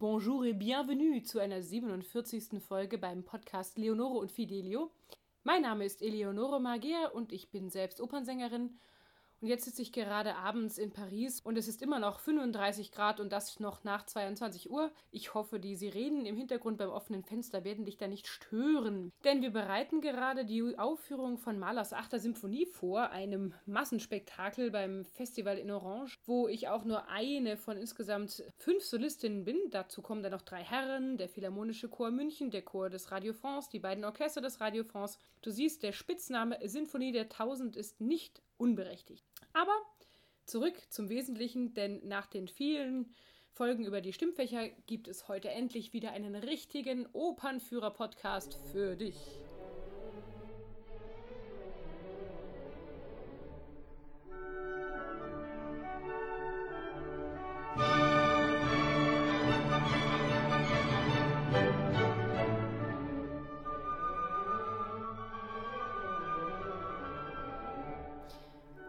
Bonjour et bienvenue zu einer 47. Folge beim Podcast Leonore und Fidelio. Mein Name ist Eleonore Magier und ich bin selbst Opernsängerin und jetzt sitze ich gerade abends in Paris und es ist immer noch 35 Grad und das noch nach 22 Uhr. Ich hoffe, die Sirenen im Hintergrund beim offenen Fenster werden dich da nicht stören. Denn wir bereiten gerade die Aufführung von Mahlers 8. Symphonie vor, einem Massenspektakel beim Festival in Orange, wo ich auch nur eine von insgesamt fünf Solistinnen bin. Dazu kommen dann noch drei Herren, der Philharmonische Chor München, der Chor des Radio France, die beiden Orchester des Radio France. Du siehst, der Spitzname Sinfonie der Tausend ist nicht unberechtigt. Aber zurück zum Wesentlichen, denn nach den vielen Folgen über die Stimmfächer gibt es heute endlich wieder einen richtigen Opernführer-Podcast für dich.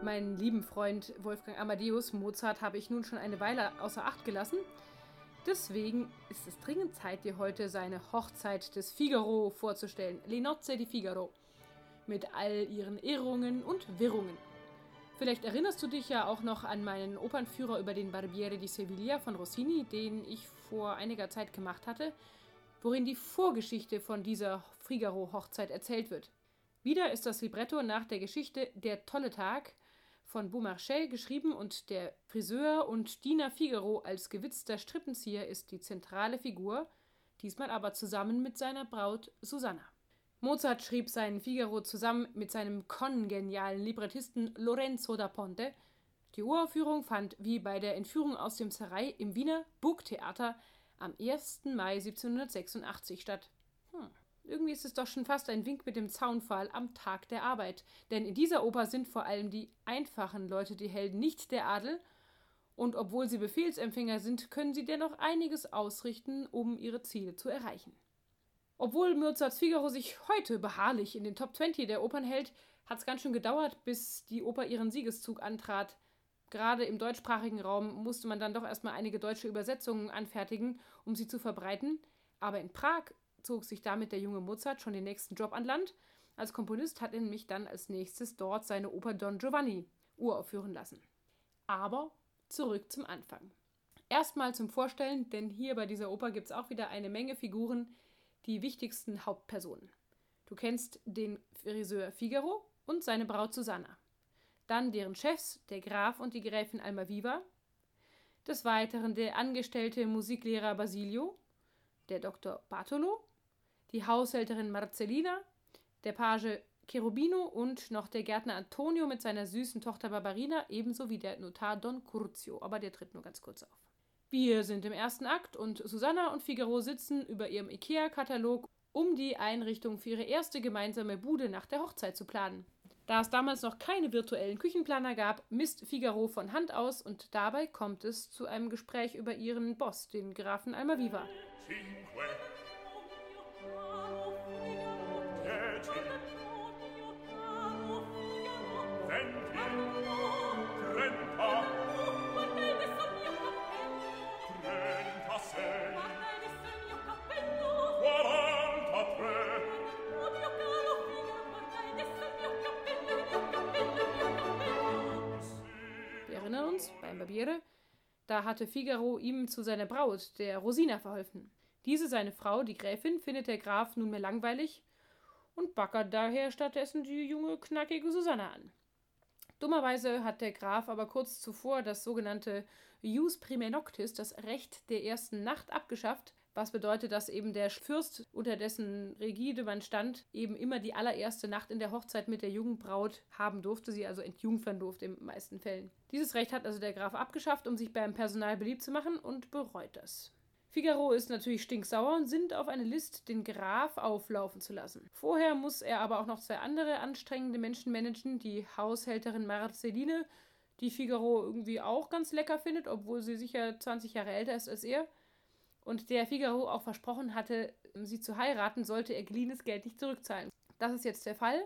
Meinen lieben Freund Wolfgang Amadeus Mozart habe ich nun schon eine Weile außer Acht gelassen. Deswegen ist es dringend Zeit, dir heute seine Hochzeit des Figaro vorzustellen. Le Nozze di Figaro. Mit all ihren Irrungen und Wirrungen. Vielleicht erinnerst du dich ja auch noch an meinen Opernführer über den Barbiere di Sevilla von Rossini, den ich vor einiger Zeit gemacht hatte, worin die Vorgeschichte von dieser Figaro-Hochzeit erzählt wird. Wieder ist das Libretto nach der Geschichte Der tolle Tag von Beaumarchais geschrieben und der Friseur und Diener Figaro als gewitzter Strippenzieher ist die zentrale Figur, diesmal aber zusammen mit seiner Braut Susanna. Mozart schrieb seinen Figaro zusammen mit seinem kongenialen Librettisten Lorenzo da Ponte. Die Uraufführung fand wie bei der Entführung aus dem Zerei im Wiener Burgtheater am 1. Mai 1786 statt. Irgendwie ist es doch schon fast ein Wink mit dem Zaunfall am Tag der Arbeit. Denn in dieser Oper sind vor allem die einfachen Leute die Helden, nicht der Adel. Und obwohl sie Befehlsempfänger sind, können sie dennoch einiges ausrichten, um ihre Ziele zu erreichen. Obwohl Mozarts Figaro sich heute beharrlich in den Top 20 der Opern hält, hat es ganz schön gedauert, bis die Oper ihren Siegeszug antrat. Gerade im deutschsprachigen Raum musste man dann doch erstmal einige deutsche Übersetzungen anfertigen, um sie zu verbreiten. Aber in Prag zog sich damit der junge Mozart schon den nächsten Job an Land. Als Komponist hat er nämlich dann als nächstes dort seine Oper Don Giovanni uraufführen lassen. Aber zurück zum Anfang. Erstmal zum Vorstellen, denn hier bei dieser Oper gibt es auch wieder eine Menge Figuren, die wichtigsten Hauptpersonen. Du kennst den Friseur Figaro und seine Braut Susanna. Dann deren Chefs, der Graf und die Gräfin Almaviva. Des Weiteren der angestellte Musiklehrer Basilio, der Dr. Bartolo die Haushälterin Marcellina, der Page Cherubino und noch der Gärtner Antonio mit seiner süßen Tochter Barbarina, ebenso wie der Notar Don Curzio, aber der tritt nur ganz kurz auf. Wir sind im ersten Akt und Susanna und Figaro sitzen über ihrem IKEA-Katalog, um die Einrichtung für ihre erste gemeinsame Bude nach der Hochzeit zu planen. Da es damals noch keine virtuellen Küchenplaner gab, misst Figaro von Hand aus und dabei kommt es zu einem Gespräch über ihren Boss, den Grafen Almaviva. Cinque. Da hatte Figaro ihm zu seiner Braut, der Rosina, verholfen. Diese, seine Frau, die Gräfin, findet der Graf nunmehr langweilig und backert daher stattdessen die junge, knackige Susanne an. Dummerweise hat der Graf aber kurz zuvor das sogenannte Jus Prime Noctis, das Recht der ersten Nacht, abgeschafft, was bedeutet, dass eben der Fürst, unter dessen Rigide man stand, eben immer die allererste Nacht in der Hochzeit mit der jungen Braut haben durfte, sie also entjungfern durfte in den meisten Fällen. Dieses Recht hat also der Graf abgeschafft, um sich beim Personal beliebt zu machen und bereut das. Figaro ist natürlich stinksauer und sinnt auf eine List, den Graf auflaufen zu lassen. Vorher muss er aber auch noch zwei andere anstrengende Menschen managen, die Haushälterin Marceline, die Figaro irgendwie auch ganz lecker findet, obwohl sie sicher 20 Jahre älter ist als er, und der Figaro auch versprochen hatte, sie zu heiraten, sollte er geliehenes Geld nicht zurückzahlen. Das ist jetzt der Fall.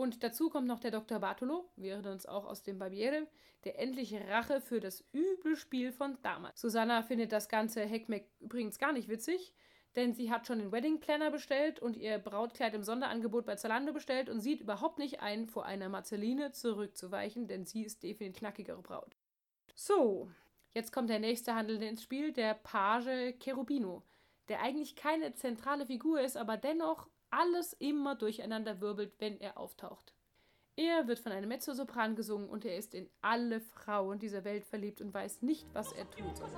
Und dazu kommt noch der Dr. Bartolo, wir erinnern uns auch aus dem Barbiere, der endliche Rache für das üble Spiel von damals. Susanna findet das ganze Heckmeck übrigens gar nicht witzig, denn sie hat schon den Wedding Planner bestellt und ihr Brautkleid im Sonderangebot bei Zalando bestellt und sieht überhaupt nicht ein, vor einer Marceline zurückzuweichen, denn sie ist definitiv knackigere Braut. So, jetzt kommt der nächste Handelnde ins Spiel, der Page Cherubino, der eigentlich keine zentrale Figur ist, aber dennoch alles immer durcheinander wirbelt, wenn er auftaucht. Er wird von einem Mezzosopran gesungen und er ist in alle Frauen dieser Welt verliebt und weiß nicht, was er tun soll.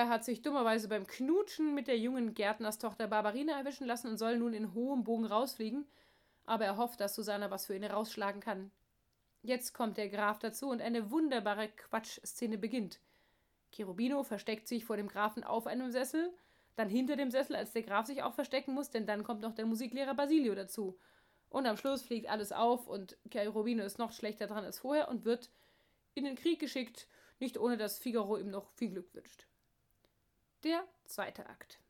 Er hat sich dummerweise beim Knutschen mit der jungen Gärtnerstochter Barbarina erwischen lassen und soll nun in hohem Bogen rausfliegen, aber er hofft, dass Susanna was für ihn rausschlagen kann. Jetzt kommt der Graf dazu und eine wunderbare Quatschszene beginnt. Cherubino versteckt sich vor dem Grafen auf einem Sessel, dann hinter dem Sessel, als der Graf sich auch verstecken muss, denn dann kommt noch der Musiklehrer Basilio dazu. Und am Schluss fliegt alles auf und Cherubino ist noch schlechter dran als vorher und wird in den Krieg geschickt, nicht ohne dass Figaro ihm noch viel Glück wünscht. Der zweite Akt.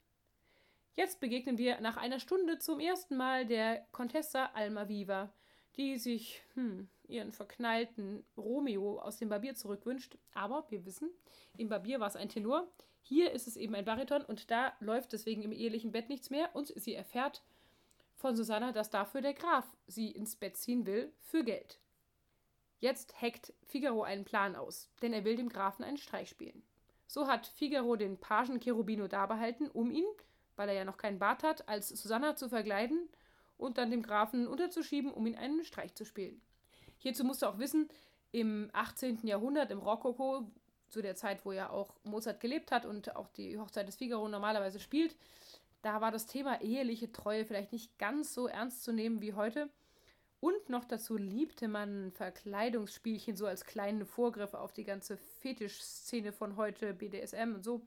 Jetzt begegnen wir nach einer Stunde zum ersten Mal der Contessa Almaviva, die sich hm, ihren verknallten Romeo aus dem Barbier zurückwünscht. Aber wir wissen, im Barbier war es ein Tenor, hier ist es eben ein Bariton und da läuft deswegen im ehelichen Bett nichts mehr und sie erfährt von Susanna, dass dafür der Graf sie ins Bett ziehen will für Geld. Jetzt hackt Figaro einen Plan aus, denn er will dem Grafen einen Streich spielen. So hat Figaro den Pagen Cherubino dabehalten, um ihn, weil er ja noch keinen Bart hat, als Susanna zu verkleiden und dann dem Grafen unterzuschieben, um ihn einen Streich zu spielen. Hierzu musst du auch wissen, im 18. Jahrhundert, im Rokoko, zu der Zeit, wo ja auch Mozart gelebt hat und auch die Hochzeit des Figaro normalerweise spielt, da war das Thema eheliche Treue vielleicht nicht ganz so ernst zu nehmen wie heute. Und noch dazu liebte man Verkleidungsspielchen so als kleine Vorgriffe auf die ganze Fetischszene von heute, BDSM und so.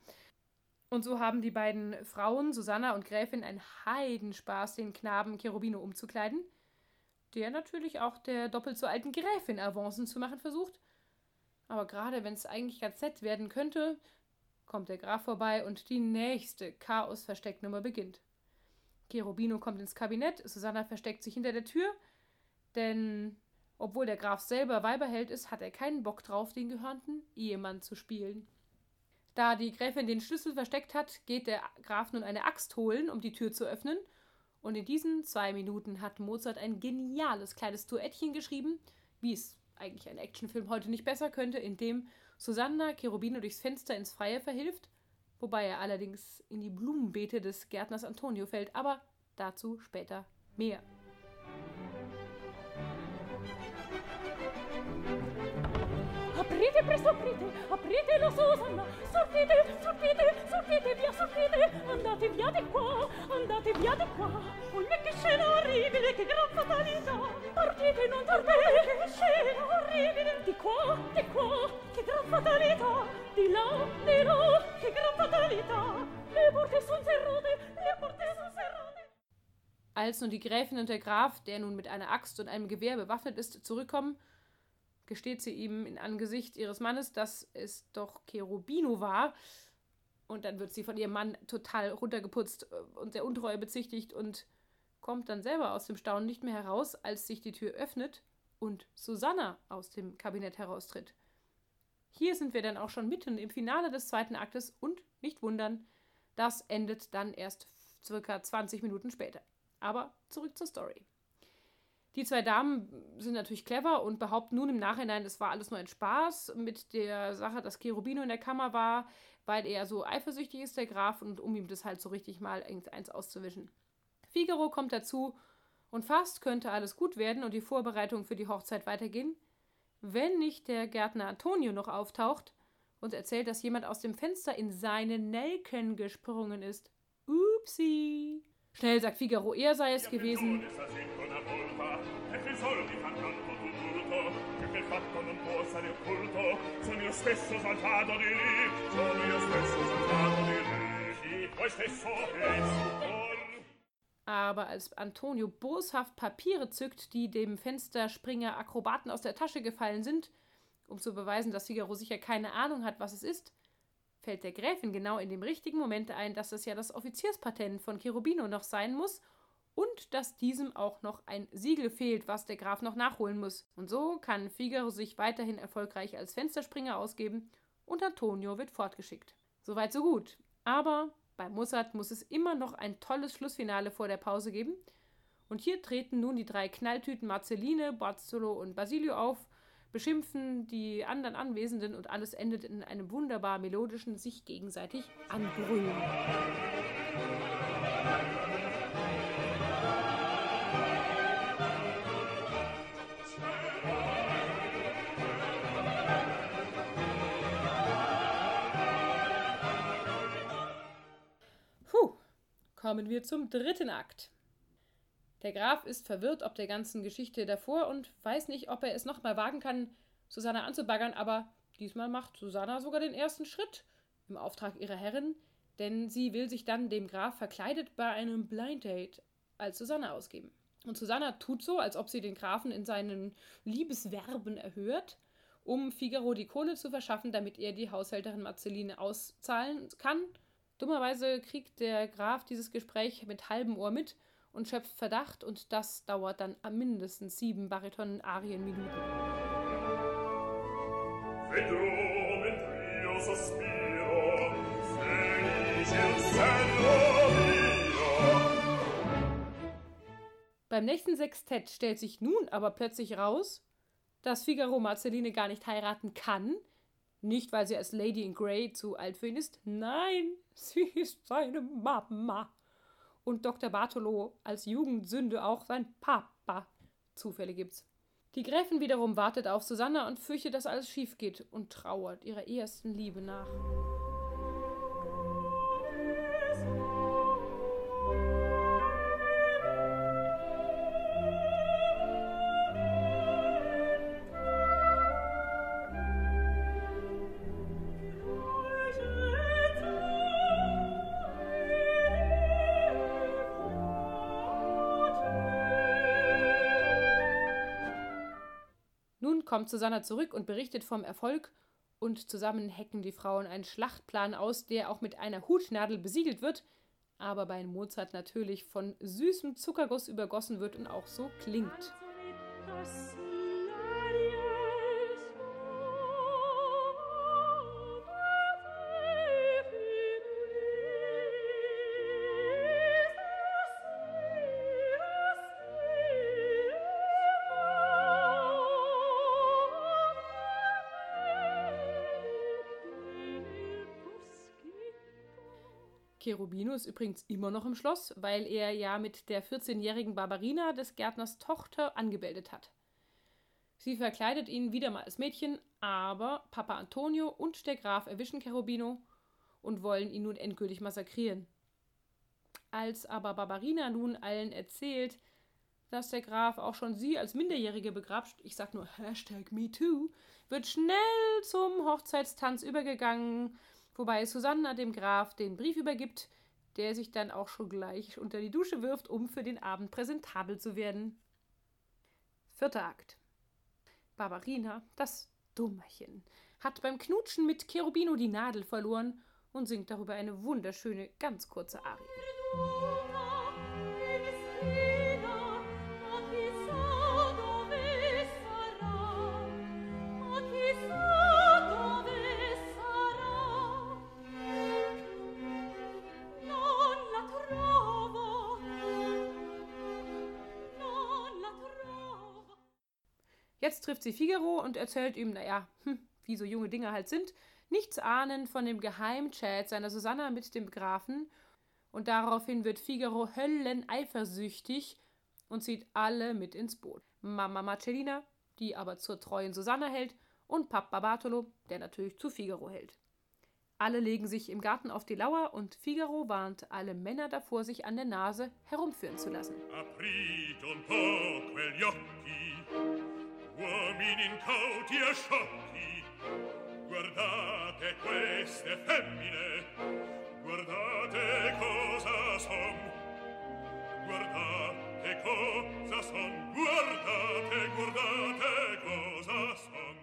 Und so haben die beiden Frauen, Susanna und Gräfin, einen Heidenspaß, den Knaben Cherubino umzukleiden, der natürlich auch der doppelt so alten Gräfin Avancen zu machen versucht. Aber gerade wenn es eigentlich ganz nett werden könnte, kommt der Graf vorbei und die nächste Chaos-Verstecknummer beginnt. Cherubino kommt ins Kabinett, Susanna versteckt sich hinter der Tür – denn obwohl der Graf selber Weiberheld ist, hat er keinen Bock drauf, den gehörnten Ehemann zu spielen. Da die Gräfin den Schlüssel versteckt hat, geht der Graf nun eine Axt holen, um die Tür zu öffnen. Und in diesen zwei Minuten hat Mozart ein geniales kleines Duettchen geschrieben, wie es eigentlich ein Actionfilm heute nicht besser könnte, in dem Susanna Cherubino durchs Fenster ins Freie verhilft, wobei er allerdings in die Blumenbeete des Gärtners Antonio fällt, aber dazu später mehr. Aprite, presto aprite, aprite la Susanna, sortite, sortite, sortite via, sortite, andate via di qua, andate via di qua. Oh, che scena orribile, che gran fatalità. Partite, non partite, che scena orribile. Di qua, di qua, che gran fatalità. Di là, di là, che gran fatalità. Le porte son serrate, le porte son serrate. Als nun die Gräfin und der Graf, der nun mit einer Axt und einem Gewehr bewaffnet ist, zurückkommen, gesteht sie ihm in Angesicht ihres Mannes, dass es doch Cherubino war. Und dann wird sie von ihrem Mann total runtergeputzt äh, und der Untreue bezichtigt und kommt dann selber aus dem Staunen nicht mehr heraus, als sich die Tür öffnet und Susanna aus dem Kabinett heraustritt. Hier sind wir dann auch schon mitten im Finale des zweiten Aktes und nicht wundern, das endet dann erst circa 20 Minuten später. Aber zurück zur Story. Die zwei Damen sind natürlich clever und behaupten nun im Nachhinein, es war alles nur ein Spaß mit der Sache, dass Cherubino in der Kammer war, weil er so eifersüchtig ist, der Graf, und um ihm das halt so richtig mal eins auszuwischen. Figaro kommt dazu und fast könnte alles gut werden und die Vorbereitungen für die Hochzeit weitergehen, wenn nicht der Gärtner Antonio noch auftaucht und erzählt, dass jemand aus dem Fenster in seine Nelken gesprungen ist. Upsi! Schnell sagt Figaro, er sei es gewesen. Aber als Antonio boshaft Papiere zückt, die dem Fensterspringer Akrobaten aus der Tasche gefallen sind, um zu beweisen, dass Figaro sicher keine Ahnung hat, was es ist, fällt der Gräfin genau in dem richtigen Moment ein, dass es ja das Offizierspatent von Cherubino noch sein muss und dass diesem auch noch ein Siegel fehlt, was der Graf noch nachholen muss. Und so kann Figaro sich weiterhin erfolgreich als Fensterspringer ausgeben und Antonio wird fortgeschickt. Soweit so gut. Aber bei Mozart muss es immer noch ein tolles Schlussfinale vor der Pause geben. Und hier treten nun die drei Knalltüten Marceline, Barzolo und Basilio auf, beschimpfen die anderen Anwesenden und alles endet in einem wunderbar melodischen sich gegenseitig anbrüllen. Kommen wir zum dritten Akt. Der Graf ist verwirrt ob der ganzen Geschichte davor und weiß nicht, ob er es nochmal wagen kann, Susanna anzubaggern, aber diesmal macht Susanna sogar den ersten Schritt im Auftrag ihrer Herrin, denn sie will sich dann dem Graf verkleidet bei einem Blind Date als Susanna ausgeben. Und Susanna tut so, als ob sie den Grafen in seinen Liebesverben erhört, um Figaro die Kohle zu verschaffen, damit er die Haushälterin Marceline auszahlen kann. Dummerweise kriegt der Graf dieses Gespräch mit halbem Ohr mit und schöpft Verdacht und das dauert dann mindestens sieben Bariton-Arien-Minuten. Beim nächsten Sextett stellt sich nun aber plötzlich raus, dass Figaro Marceline gar nicht heiraten kann. Nicht, weil sie als Lady in Grey zu alt für ihn ist. Nein, sie ist seine Mama und Dr. Bartolo als Jugendsünde auch sein Papa. Zufälle gibt's. Die Gräfin wiederum wartet auf Susanna und fürchtet, dass alles schief geht und trauert ihrer ersten Liebe nach. Kommt Susanna zurück und berichtet vom Erfolg und zusammen hacken die Frauen einen Schlachtplan aus, der auch mit einer Hutnadel besiegelt wird, aber bei Mozart natürlich von süßem Zuckerguss übergossen wird und auch so klingt. Cherubino ist übrigens immer noch im Schloss, weil er ja mit der 14-jährigen Barbarina des Gärtners Tochter angemeldet hat. Sie verkleidet ihn wieder mal als Mädchen, aber Papa Antonio und der Graf erwischen Cherubino und wollen ihn nun endgültig massakrieren. Als aber Barbarina nun allen erzählt, dass der Graf auch schon sie als Minderjährige begrabt, ich sag nur Hashtag MeToo, wird schnell zum Hochzeitstanz übergegangen wobei Susanna dem Graf den Brief übergibt, der sich dann auch schon gleich unter die Dusche wirft, um für den Abend präsentabel zu werden. Vierter Akt. Barbarina, das Dummerchen, hat beim Knutschen mit Cherubino die Nadel verloren und singt darüber eine wunderschöne, ganz kurze Arie. Trifft sie Figaro und erzählt ihm, naja, hm, wie so junge Dinge halt sind, nichts ahnend von dem Geheimchat seiner Susanna mit dem Grafen. Und daraufhin wird Figaro hölleneifersüchtig und zieht alle mit ins Boot. Mama Marcellina, die aber zur treuen Susanna hält, und Papa Bartolo, der natürlich zu Figaro hält. Alle legen sich im Garten auf die Lauer und Figaro warnt alle Männer davor, sich an der Nase herumführen zu lassen. Aprite un po' quegli occhi uomini incauti e sciocchi guardate queste femmine guardate cosa son guardate cosa son? Guardate, guardate, cosa son?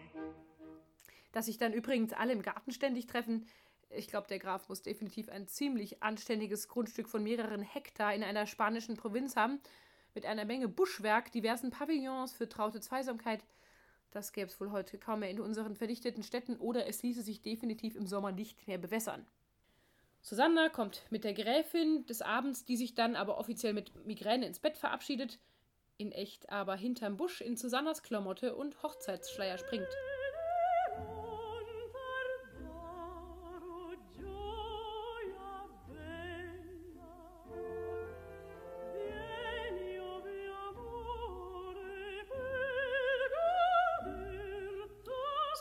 Dass sich dann übrigens alle im Garten ständig treffen, ich glaube, der Graf muss definitiv ein ziemlich anständiges Grundstück von mehreren Hektar in einer spanischen Provinz haben, mit einer Menge Buschwerk, diversen Pavillons für traute Zweisamkeit. Das gäbe es wohl heute kaum mehr in unseren verdichteten Städten oder es ließe sich definitiv im Sommer nicht mehr bewässern. Susanna kommt mit der Gräfin des Abends, die sich dann aber offiziell mit Migräne ins Bett verabschiedet, in echt aber hinterm Busch in Susannas Klamotte und Hochzeitsschleier springt.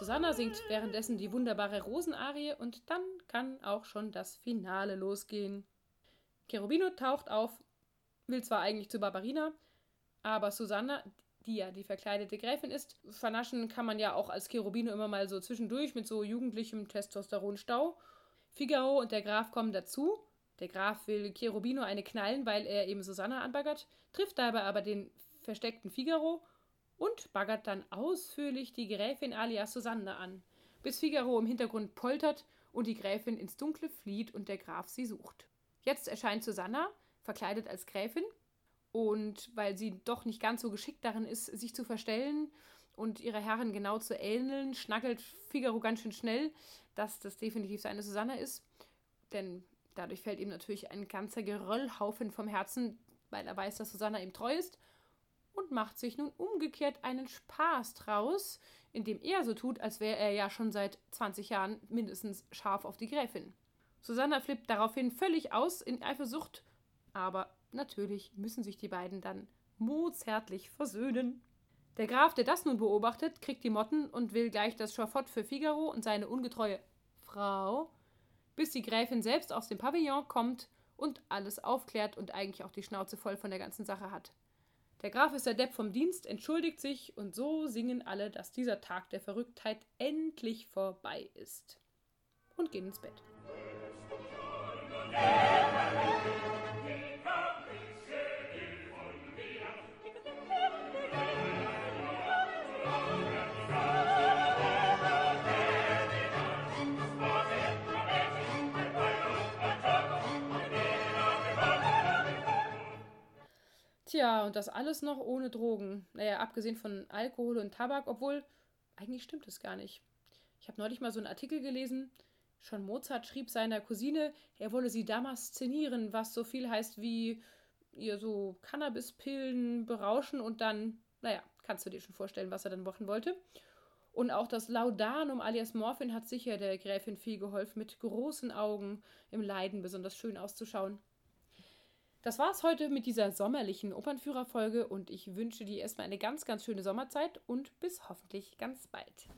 Susanna singt währenddessen die wunderbare Rosenarie und dann kann auch schon das Finale losgehen. Cherubino taucht auf, will zwar eigentlich zu Barbarina, aber Susanna, die ja die verkleidete Gräfin ist, vernaschen kann man ja auch als Cherubino immer mal so zwischendurch mit so jugendlichem Testosteronstau. Figaro und der Graf kommen dazu. Der Graf will Cherubino eine knallen, weil er eben Susanna anbaggert, trifft dabei aber den versteckten Figaro und baggert dann ausführlich die Gräfin alias Susanne an, bis Figaro im Hintergrund poltert und die Gräfin ins Dunkle flieht und der Graf sie sucht. Jetzt erscheint Susanna, verkleidet als Gräfin, und weil sie doch nicht ganz so geschickt darin ist, sich zu verstellen und ihrer Herrin genau zu ähneln, schnackelt Figaro ganz schön schnell, dass das definitiv seine Susanne ist. Denn dadurch fällt ihm natürlich ein ganzer Geröllhaufen vom Herzen, weil er weiß, dass Susanna ihm treu ist und macht sich nun umgekehrt einen Spaß draus, indem er so tut, als wäre er ja schon seit 20 Jahren mindestens scharf auf die Gräfin. Susanna flippt daraufhin völlig aus in Eifersucht, aber natürlich müssen sich die beiden dann mozärtlich versöhnen. Der Graf, der das nun beobachtet, kriegt die Motten und will gleich das Schafott für Figaro und seine ungetreue Frau, bis die Gräfin selbst aus dem Pavillon kommt und alles aufklärt und eigentlich auch die Schnauze voll von der ganzen Sache hat. Der Graf ist der Depp vom Dienst, entschuldigt sich und so singen alle, dass dieser Tag der Verrücktheit endlich vorbei ist. Und gehen ins Bett. Tja, und das alles noch ohne Drogen. Naja, abgesehen von Alkohol und Tabak, obwohl eigentlich stimmt es gar nicht. Ich habe neulich mal so einen Artikel gelesen. Schon Mozart schrieb seiner Cousine, er wolle sie damals szenieren, was so viel heißt wie ihr so Cannabispillen berauschen und dann, naja, kannst du dir schon vorstellen, was er dann machen wollte. Und auch das Laudanum alias Morphin hat sicher der Gräfin viel geholfen, mit großen Augen im Leiden besonders schön auszuschauen. Das war's heute mit dieser sommerlichen Opernführerfolge und ich wünsche dir erstmal eine ganz, ganz schöne Sommerzeit und bis hoffentlich ganz bald.